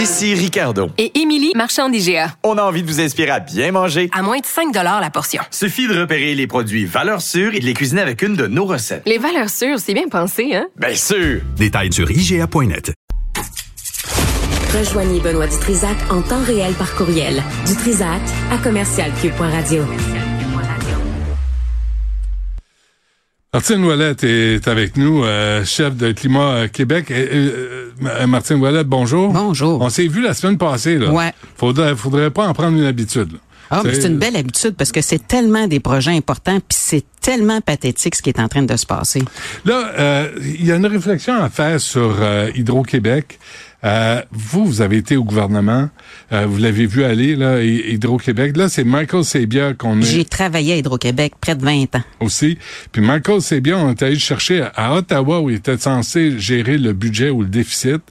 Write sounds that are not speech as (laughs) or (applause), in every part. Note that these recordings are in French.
Ici Ricardo. Et Émilie, marchand d'IGA. On a envie de vous inspirer à bien manger. À moins de 5 la portion. Suffit de repérer les produits valeurs sûres et de les cuisiner avec une de nos recettes. Les valeurs sûres, c'est bien pensé, hein? Bien sûr! Détails sur IGA.net. Rejoignez Benoît Dutrisac en temps réel par courriel. Dutrisac à commercialcube.radio. Martine Ouellette est avec nous, euh, chef de Climat euh, Québec. Euh, Martine Ouellette, bonjour. Bonjour. On s'est vu la semaine passée. Là. Ouais. Faudrait, faudrait pas en prendre une habitude. Ah, mais c'est une belle habitude parce que c'est tellement des projets importants, puis c'est tellement pathétique ce qui est en train de se passer. Là, il y a une réflexion à faire sur Hydro-Québec. Euh, vous, vous avez été au gouvernement, euh, vous l'avez vu aller, là, Hydro-Québec. Là, c'est Michael Sabia qu'on est... J'ai travaillé à Hydro-Québec près de 20 ans. Aussi. Puis Michael Sabia, on est allé chercher à Ottawa où il était censé gérer le budget ou le déficit.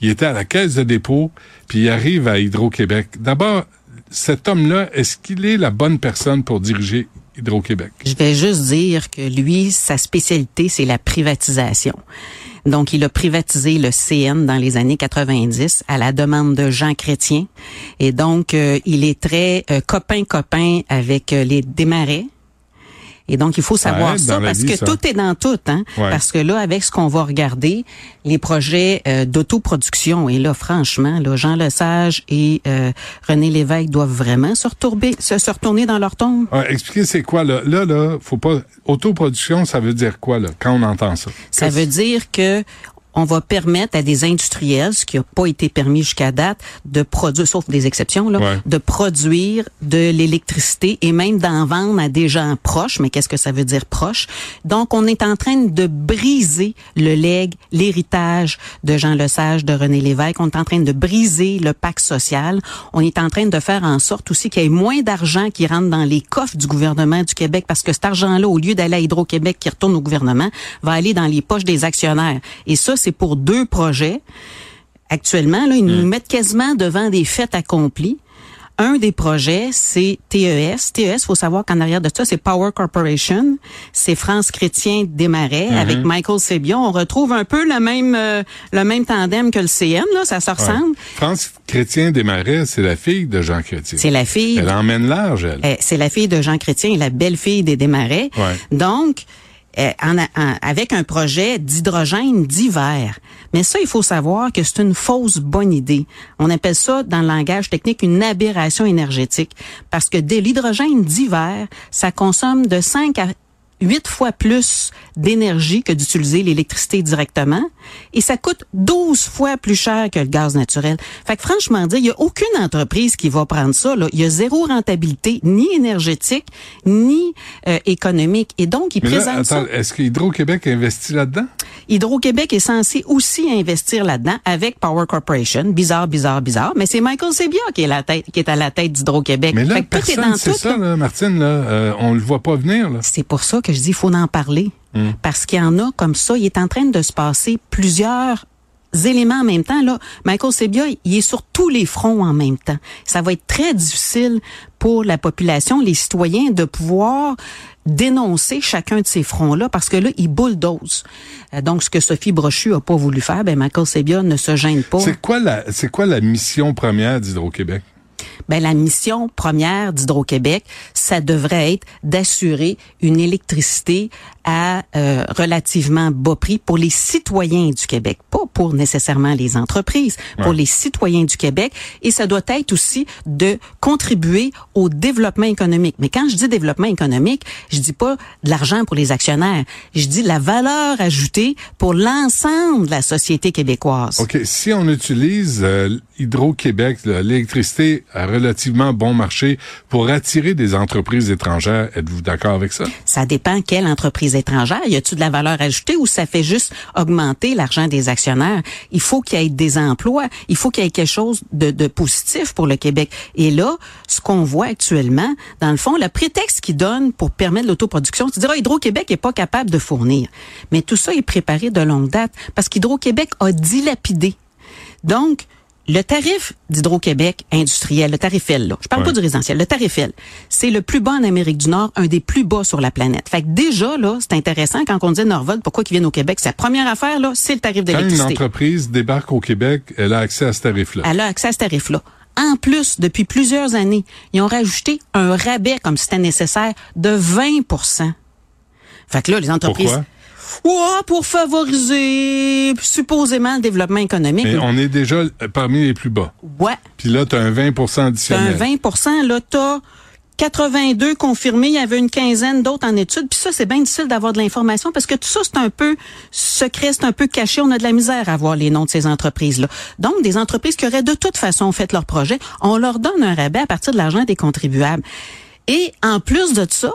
Il était à la caisse de dépôt, puis il arrive à Hydro-Québec. D'abord, cet homme-là, est-ce qu'il est la bonne personne pour diriger Hydro-Québec? Je vais juste dire que lui, sa spécialité, c'est la privatisation. Donc, il a privatisé le CN dans les années 90 à la demande de Jean Chrétien. Et donc, euh, il est très copain-copain euh, avec euh, les démarrais et donc, il faut savoir ça parce que tout est dans tout. Hein? Parce que là, avec ce qu'on va regarder, les projets euh, d'autoproduction, et là, franchement, là, Jean Lesage et euh, René Lévesque doivent vraiment se, retourner, se, retourner dans leur tombe. expliquez, c'est quoi, là? Là, là, faut pas... Autoproduction, ça veut dire quoi, là, quand on entend ça? Ça veut dire que on va permettre à des industriels, ce qui n'a pas été permis jusqu'à date, de produire, sauf des exceptions, là, de produire de l'électricité et même d'en vendre à des gens proches. Mais qu'est-ce que ça veut dire proche? Donc, on est en train de briser le legs, l'héritage de Jean Lesage, de René Lévesque. On est en train de briser le pacte social. On est en train de faire en sorte aussi qu'il y ait moins d'argent qui rentre dans les coffres du gouvernement du Québec parce que cet argent-là, au lieu d'aller à Hydro-Québec qui retourne au gouvernement, va aller dans les poches des actionnaires. Et ça, c'est pour deux projets. Actuellement, là, ils nous hmm. mettent quasiment devant des faits accomplis. Un des projets, c'est TES. TES, faut savoir qu'en arrière de ça, c'est Power Corporation. C'est France Chrétien Desmarais hmm. avec Michael Sébion. On retrouve un peu le même euh, le même tandem que le CN, là, ça se ressemble. France Chrétien Desmarais, c'est la fille de Jean Chrétien. C'est la fille. Elle emmène large, elle. Eh, c'est la fille de Jean Chrétien et la belle-fille des Desmarais. Donc, euh, avec un projet d'hydrogène d'hiver. Mais ça, il faut savoir que c'est une fausse bonne idée. On appelle ça, dans le langage technique, une aberration énergétique. Parce que de l'hydrogène d'hiver, ça consomme de 5 à huit fois plus d'énergie que d'utiliser l'électricité directement et ça coûte 12 fois plus cher que le gaz naturel. Fait que franchement dire, il y a aucune entreprise qui va prendre ça là, il y a zéro rentabilité ni énergétique ni euh, économique et donc ils présentent ça. Est-ce que Hydro-Québec investit là-dedans? Hydro-Québec est censé aussi investir là-dedans avec Power Corporation. Bizarre, bizarre, bizarre. Mais c'est Michael Sebia qui est, la tête, qui est à la tête d'Hydro-Québec. Mais là, personne, c'est ça, là, Martine. Là, euh, on le voit pas venir. C'est pour ça que je dis, il faut en parler. Hmm. Parce qu'il y en a comme ça. Il est en train de se passer plusieurs éléments en même temps. Là, Michael Sebia, il est sur tous les fronts en même temps. Ça va être très difficile pour la population, les citoyens, de pouvoir dénoncer chacun de ces fronts-là parce que là, il bulldoze. Euh, donc, ce que Sophie Brochu a pas voulu faire, ben Michael Sebia ne se gêne pas. C'est quoi la, c'est quoi la mission première d'Hydro-Québec? Ben la mission première d'Hydro-Québec, ça devrait être d'assurer une électricité à euh, relativement bas prix pour les citoyens du Québec, pas pour nécessairement les entreprises, pour les citoyens du Québec. Et ça doit être aussi de contribuer au développement économique. Mais quand je dis développement économique, je dis pas de l'argent pour les actionnaires. Je dis la valeur ajoutée pour l'ensemble de la société québécoise. OK. Si on utilise euh, Hydro-Québec, l'électricité à relativement bon marché pour attirer des entreprises étrangères. Êtes-vous d'accord avec ça? Ça dépend quelle entreprise étrangère. Y a-t-il de la valeur ajoutée ou ça fait juste augmenter l'argent des actionnaires? Il faut qu'il y ait des emplois. Il faut qu'il y ait quelque chose de, de positif pour le Québec. Et là, ce qu'on voit actuellement, dans le fond, le prétexte qu'ils donnent pour permettre l'autoproduction, de dire, ah, Hydro-Québec n'est pas capable de fournir. Mais tout ça est préparé de longue date parce qu'Hydro-Québec a dilapidé. Donc, le tarif d'Hydro-Québec industriel, le tarif L, là, je parle pas du résidentiel, le tarif L, c'est le plus bas en Amérique du Nord, un des plus bas sur la planète. Fait que déjà, là, c'est intéressant quand on dit Norvol, pourquoi qu'ils viennent au Québec. Sa première affaire, là, c'est le tarif d'électricité. Quand une entreprise débarque au Québec, elle a accès à ce tarif-là. Elle a accès à ce tarif-là. En plus, depuis plusieurs années, ils ont rajouté un rabais, comme c'était nécessaire, de 20% Fait que là, les entreprises... Pourquoi? Ouais, pour favoriser supposément le développement économique. Mais on est déjà parmi les plus bas. Ouais. Puis là, tu as un 20 T'as additionnel. un 20% là, t'as 82 confirmés, il y avait une quinzaine d'autres en études. Puis ça, c'est bien difficile d'avoir de l'information parce que tout ça, c'est un peu secret, c'est un peu caché. On a de la misère à avoir les noms de ces entreprises-là. Donc, des entreprises qui auraient de toute façon fait leur projet, on leur donne un rabais à partir de l'argent des contribuables. Et en plus de ça,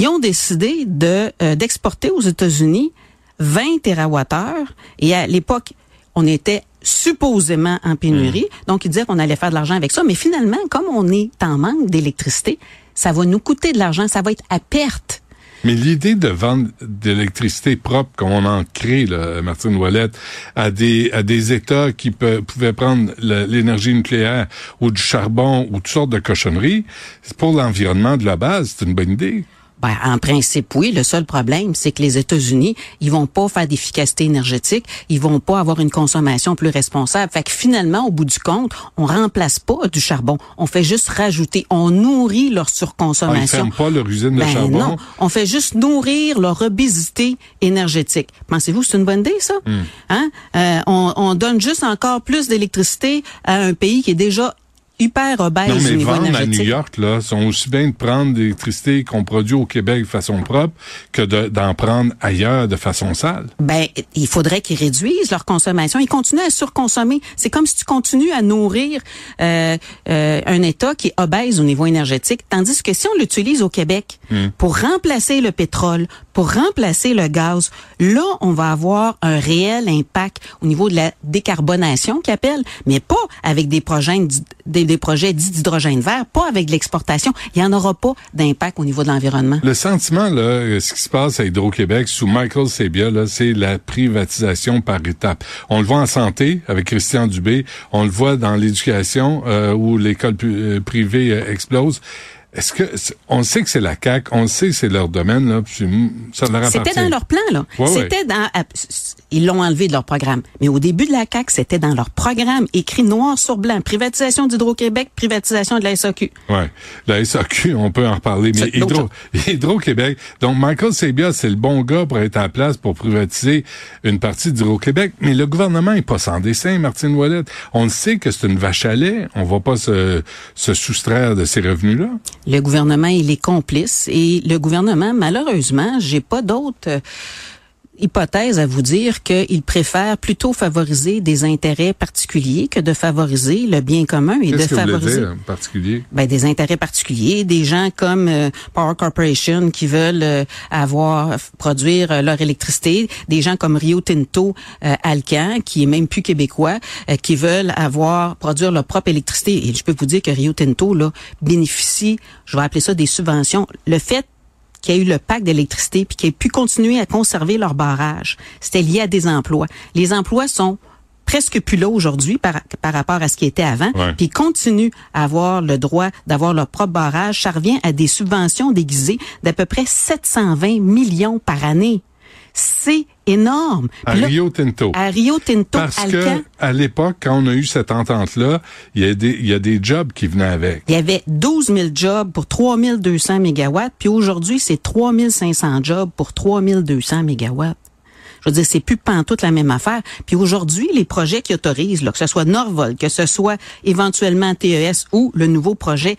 ils ont décidé de euh, d'exporter aux États-Unis 20 TWh. Et à l'époque, on était supposément en pénurie. Donc, ils disaient qu'on allait faire de l'argent avec ça. Mais finalement, comme on est en manque d'électricité, ça va nous coûter de l'argent. Ça va être à perte. Mais l'idée de vendre de l'électricité propre, comme on en crée, là, Martine Ouellette, à des, à des États qui pe- pouvaient prendre l'énergie nucléaire ou du charbon ou toutes sortes de cochonneries, c'est pour l'environnement de la base, c'est une bonne idée. Ben, en principe, oui. Le seul problème, c'est que les États-Unis, ils vont pas faire d'efficacité énergétique. Ils vont pas avoir une consommation plus responsable. Fait que finalement, au bout du compte, on remplace pas du charbon. On fait juste rajouter. On nourrit leur Ah, ils surconsommation. ferment pas leur usine de Ben charbon? non, on fait juste nourrir leur obésité énergétique. Pensez-vous que c'est une bonne idée, ça? Hmm. Hein? Euh, on, on donne juste encore plus d'électricité à un pays qui est déjà hyper obèse Non, mais vendre à. New York, là, sont aussi bien de prendre de l'électricité qu'on produit au Québec de façon propre que de- d'en prendre ailleurs de façon sale. Ben, il faudrait qu'ils réduisent leur consommation. Ils continuent à surconsommer. C'est comme si tu continues à nourrir euh, euh, un État qui est obèse au niveau énergétique, tandis que si on l'utilise au Québec pour remplacer le pétrole, pour remplacer le gaz, là, on va avoir un réel impact au niveau de la décarbonation qu'ils appellent, mais pas avec des projets, des, des projets dits d'hydrogène vert, pas avec de l'exportation. Il n'y en aura pas d'impact au niveau de l'environnement. Le sentiment, là, euh, ce qui se passe à Hydro-Québec sous Michael Sebia, là, c'est la privatisation par étapes. On le voit en santé avec Christian Dubé, on le voit dans l'éducation euh, où l'école euh, privée euh, explose. Est-ce que on sait que c'est la CAC, on sait que c'est leur domaine là, puis ça leur appartient. C'était dans leur plan, là. Ouais, c'était dans. Ils l'ont enlevé de leur programme. Mais au début de la CAC, c'était dans leur programme, écrit noir sur blanc. Privatisation d'Hydro-Québec, privatisation de la SAQ. Ouais, la SAQ, on peut en reparler, mais Hydro, (laughs) Hydro-Québec. Donc, Michael Sebia, c'est le bon gars pour être la place pour privatiser une partie d'Hydro-Québec, mais le gouvernement est pas sans dessin, Martine Ouellette. On le sait que c'est une vache à lait. On va pas se, se soustraire de ces revenus-là. Le gouvernement, il est complice. Et le gouvernement, malheureusement, j'ai pas d'autres euh, hypothèses à vous dire qu'il préfère plutôt favoriser des intérêts particuliers que de favoriser le bien commun et de vous favoriser. dire en particulier? ben, des intérêts particuliers, des gens comme euh, Power Corporation qui veulent euh, avoir produire euh, leur électricité, des gens comme Rio Tinto, Alcan qui est même plus québécois, qui veulent avoir produire leur propre électricité. Et je peux vous dire que Rio Tinto là bénéficie, je vais appeler ça des subventions. Le fait qu'il y a eu le pacte d'électricité puis qu'ils aient pu continuer à conserver leur barrage, c'était lié à des emplois. Les emplois sont presque plus là aujourd'hui par, par rapport à ce qui était avant, Ouais. puis continuent à avoir le droit d'avoir leur propre barrage. Ça revient à des subventions déguisées d'à peu près 720 millions par année. C'est énorme. À là, Rio Tinto. à Rio Tinto, Parce Alcan, que à l'époque, quand on a eu cette entente-là, il y a des, il y a des jobs qui venaient avec. il y avait 12 000 jobs pour 3 200 mégawatts, puis aujourd'hui, c'est 3 500 jobs pour 3 200 mégawatts. Je veux dire, c'est plus pantoute la même affaire. Puis aujourd'hui, les projets qui autorisent, là, que ce soit Norvol, que ce soit éventuellement TES ou le nouveau projet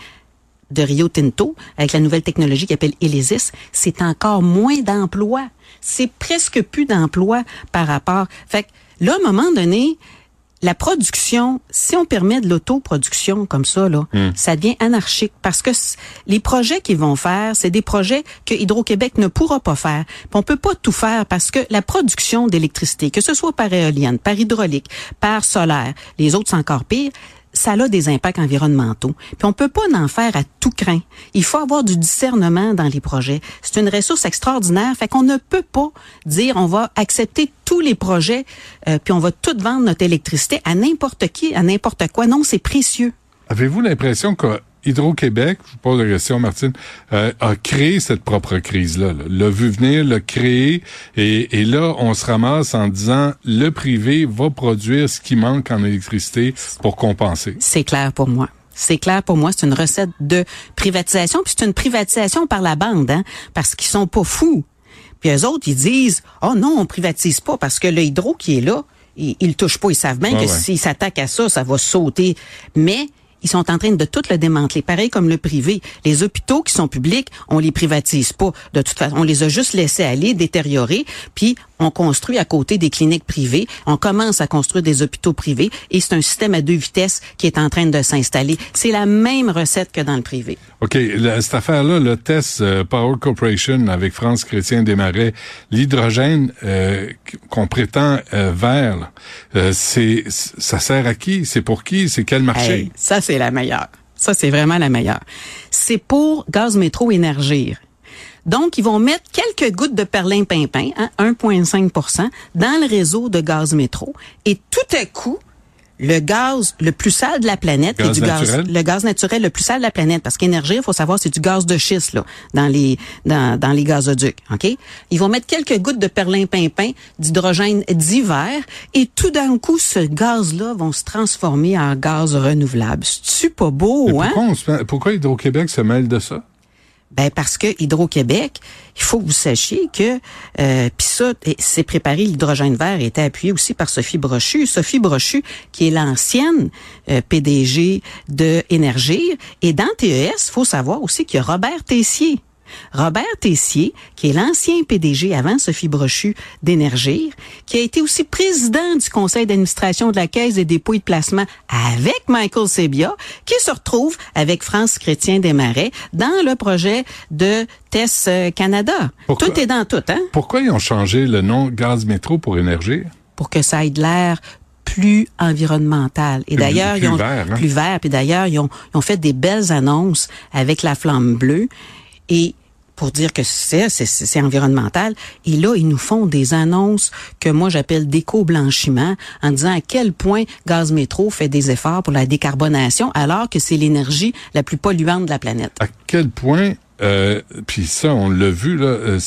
de Rio Tinto, avec la nouvelle technologie qui appelle Elysis, c'est encore moins d'emplois. C'est presque plus d'emplois par rapport. Fait que là, à un moment donné, la production, si on permet de l'autoproduction comme ça, là, Hmm. ça devient anarchique parce que les projets qu'ils vont faire, c'est des projets que Hydro-Québec ne pourra pas faire. Puis on peut pas tout faire parce que la production d'électricité, que ce soit par éolienne, par hydraulique, par solaire, les autres c'est encore pire, ça a des impacts environnementaux. Puis on peut pas en faire à tout craint. Il faut avoir du discernement dans les projets. C'est une ressource extraordinaire, fait qu'on ne peut pas dire on va accepter tous les projets euh, puis on va tout vendre notre électricité à n'importe qui, à n'importe quoi. Non, c'est précieux. Avez-vous l'impression que Hydro-Québec, je vous pose la question, Martine, euh, a créé cette propre crise-là, là, l'a vu venir, l'a créé, et, et là, on se ramasse en disant le privé va produire ce qui manque en électricité pour compenser. C'est clair pour moi. C'est clair pour moi, c'est une recette de privatisation, puis c'est une privatisation par la bande, hein, parce qu'ils sont pas fous. Puis eux autres, ils disent, oh non, on privatise pas, parce que le hydro qui est là, ils, ils le touchent pas, ils savent bien Ouais, que ouais. s'ils s'attaquent à ça, ça va sauter. Mais ils sont en train de tout le démanteler, pareil comme le privé. Les hôpitaux qui sont publics, on les privatise pas. De toute façon, on les a juste laissés aller, détériorer, puis on construit à côté des cliniques privées. On commence à construire des hôpitaux privés et c'est un système à deux vitesses qui est en train de s'installer. C'est la même recette que dans le privé. OK, la- cette affaire-là, le test euh, Power Corporation avec France Chrétien Desmarais, l'hydrogène euh, qu'on prétend euh, vert, euh, c'est ça sert à qui? C'est pour qui? C'est quel marché? Hey, ça, c'est la meilleure. Ça, c'est vraiment la meilleure. C'est pour Gaz Métro Énergir. Donc, ils vont mettre quelques gouttes de perlimpinpin, hein, 1,5% dans le réseau de gaz métro. Et tout à coup, le gaz le plus sale de la planète, qui est Gaz du naturel? gaz, le gaz naturel le plus sale de la planète, parce qu'énergie, il faut savoir, c'est du gaz de schiste là, dans les dans, dans les gazoducs, ok? Ils vont mettre quelques gouttes de perlimpinpin, d'hydrogène d'hiver, et tout d'un coup, ce gaz-là vont se transformer en gaz renouvelable. C'est pas beau, Mais hein? pourquoi, on se met- pourquoi Hydro-Québec se mêle de ça? Ben parce que Hydro-Québec, il faut que vous sachiez que euh, puis ça, c'est préparé l'hydrogène vert était appuyé aussi par Sophie Brochu. Sophie Brochu, qui est l'ancienne euh, PDG de Énergir. Et dans TES, faut savoir aussi qu'il y a Robert Tessier. Robert Tessier, qui est l'ancien PDG avant Sophie Brochu d'Énergir, qui a été aussi président du conseil d'administration de la Caisse des dépôts et de placement avec Michael Sebia, qui se retrouve avec France Chrétien Desmarais dans le projet de TES euh, Canada. Pourquoi? Tout est dans tout, hein? Pourquoi ils ont changé le nom Gaz Métro pour Énergie? Pour que ça ait de l'air plus environnemental. Et d'ailleurs, ils ont vert, hein? plus vert. Puis d'ailleurs, ils ont, ils ont fait des belles annonces avec la flamme bleue et pour dire que c'est c'est- environnemental. Et là, ils nous font des annonces que moi j'appelle d'éco-blanchiment en disant à quel point Gaz Métro fait des efforts pour la décarbonation alors que c'est l'énergie la plus polluante de la planète. À quel point, euh, puis ça, on l'a vu, là, euh,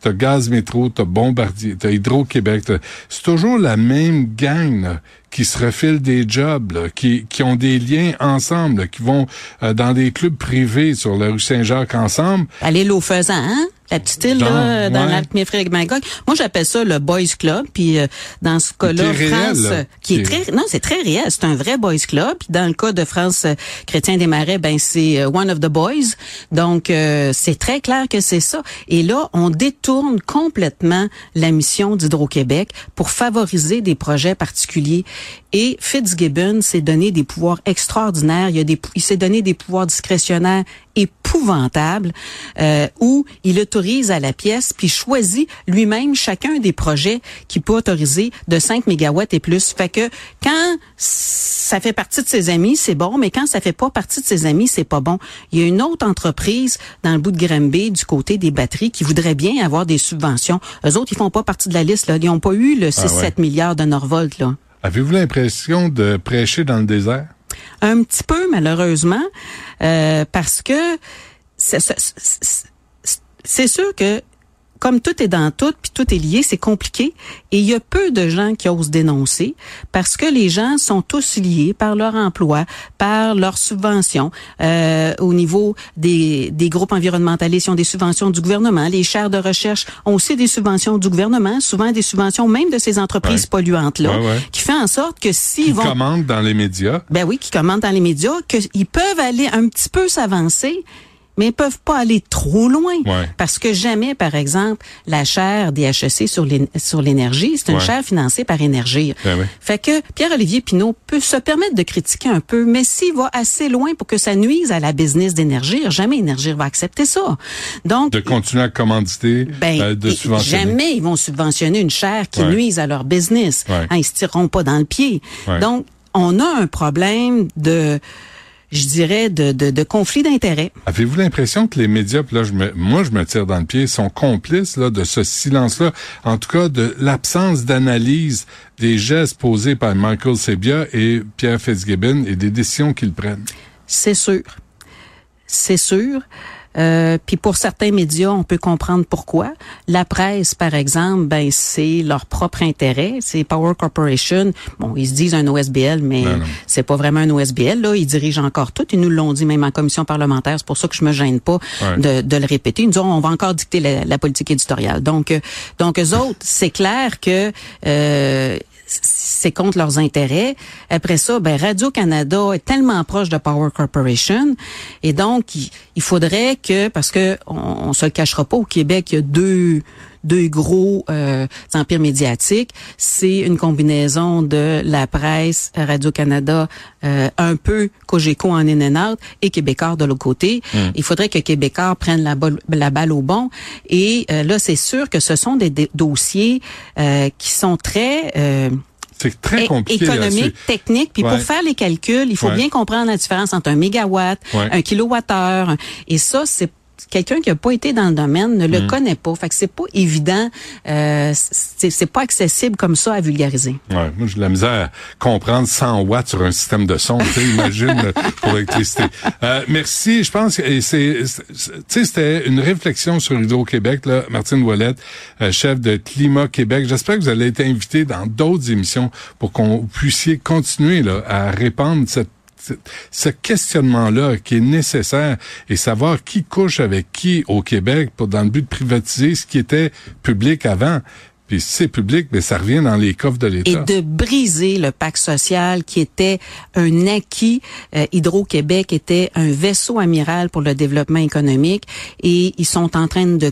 t'as Gaz Métro, t'as Bombardier, t'as Hydro-Québec, c'est toujours la même gang qui se refile des jobs, là, qui, qui ont des liens ensemble, qui vont euh, dans des clubs privés sur la rue Saint-Jacques ensemble. Aller l'eau faisant, hein? La petite île, là, dans ouais. lac méfreg magog Moi, j'appelle ça le Boys Club. Puis, euh, dans ce cas-là, réel, France, euh, qui est très, non, c'est très réel. C'est un vrai Boys Club. Puis, dans le cas de France euh, Chrétien des Marais, ben, c'est euh, One of the Boys. Donc, euh, c'est très clair que c'est ça. Et là, on détourne complètement la mission d'Hydro-Québec pour favoriser des projets particuliers. Et Fitzgibbon s'est donné des pouvoirs extraordinaires. Il, a des, il s'est donné des pouvoirs discrétionnaires épouvantables euh, où il autorise à la pièce puis choisit lui-même chacun des projets qui peut autoriser de 5 mégawatts et plus. Fait que quand ça fait partie de ses amis, c'est bon, mais quand ça fait pas partie de ses amis, c'est pas bon. Il y a une autre entreprise dans le bout de Granby du côté des batteries qui voudrait bien avoir des subventions. Eux autres, ils font pas partie de la liste là, ils ont pas eu le 6 Ah ouais. 7 milliards de Norvolt là. Avez-vous l'impression de prêcher dans le désert? Un petit peu, malheureusement, euh, parce que c'est- sûr que comme tout est dans tout, puis tout est lié, c'est compliqué. Et il y a peu de gens qui osent dénoncer parce que les gens sont tous liés par leur emploi, par leurs subventions. Euh, au niveau des, des groupes environnementalistes, ils ont des subventions du gouvernement. Les chaires de recherche ont aussi des subventions du gouvernement, souvent des subventions même de ces entreprises Ouais. polluantes-là, Ouais, ouais. qui fait en sorte que s'ils Qui vont... commandent dans les médias? Ben oui, qui commandent dans les médias, qu'ils peuvent aller un petit peu s'avancer, mais ils peuvent pas aller trop loin. Ouais. Parce que jamais, par exemple, la chaire des HEC sur l'é- sur l'énergie, c'est une Ouais. chaire financée par Énergie. Ben oui. Fait que Pierre-Olivier Pinault peut se permettre de critiquer un peu, mais s'il va assez loin pour que ça nuise à la business d'énergie, jamais Énergie va accepter ça. Donc, De continuer à commanditer, ben, euh, de subventionner. jamais ils vont subventionner une chaire qui Ouais. nuise à leur business. Ouais. Hein, ils se tireront pas dans le pied. Ouais. Donc, on a un problème de, je dirais, de, de, de conflit d'intérêts. Avez-vous l'impression que les médias, puis là, je me, moi, je me tire dans le pied, sont complices là, de ce silence-là, en tout cas de l'absence d'analyse des gestes posés par Michael Sebia et Pierre Fitzgibbon et des décisions qu'ils prennent? C'est sûr. C'est sûr. Euh, puis pour certains médias, on peut comprendre pourquoi. La presse, par exemple, ben c'est leur propre intérêt. C'est Power Corporation. Bon, ils se disent un OSBL, mais c'est pas vraiment un OSBL. Là, ils dirigent encore tout. Ils nous l'ont dit même en commission parlementaire. C'est pour ça que je me gêne pas Ouais. de, de le répéter. Ils nous disent on va encore dicter la, la politique éditoriale. Donc, euh, donc eux autres, c'est clair que euh, c'est contre leurs intérêts. Après ça, ben Radio Canada est tellement proche de Power Corporation et donc il, faudrait que parce que on se le cachera pas au Québec, il y a deux deux gros euh, empires médiatiques. C'est une combinaison de la presse, Radio-Canada, euh, un peu Cogeco en in and out et Québécois de l'autre côté. Il faudrait que Québécois prenne la, balle- la balle au bon. Et euh, là, c'est sûr que ce sont des, des dossiers euh, qui sont très... euh, C'est très compliqué économique, technique. Puis Ouais. pour faire les calculs, il faut Ouais. bien comprendre la différence entre un mégawatt, Ouais. un kilowattheure. Et ça, c'est quelqu'un qui a pas été dans le domaine ne le Mm. connaît pas. Fait que c'est pas évident, euh, c'est pas accessible comme ça à vulgariser. Ouais, moi, j'ai de la misère à comprendre 100 watts sur un système de son. Tu imagine (laughs) pour l'électricité. Euh, merci. Je pense que c'est, tu sais, c'était une réflexion sur Hydro-Québec. Là, Martine Ouellette, euh, chef de Climat Québec. J'espère que vous allez être invité dans d'autres émissions pour qu'on puissiez continuer là, à répandre cette ce- questionnement-là qui est nécessaire et savoir qui couche avec qui au Québec pour dans le but de privatiser ce qui était public avant. Puis c'est public, mais ça revient dans les coffres de Et l'État. de briser le pacte social qui était un acquis. Euh, Hydro-Québec était un vaisseau amiral pour le développement économique et ils sont en train de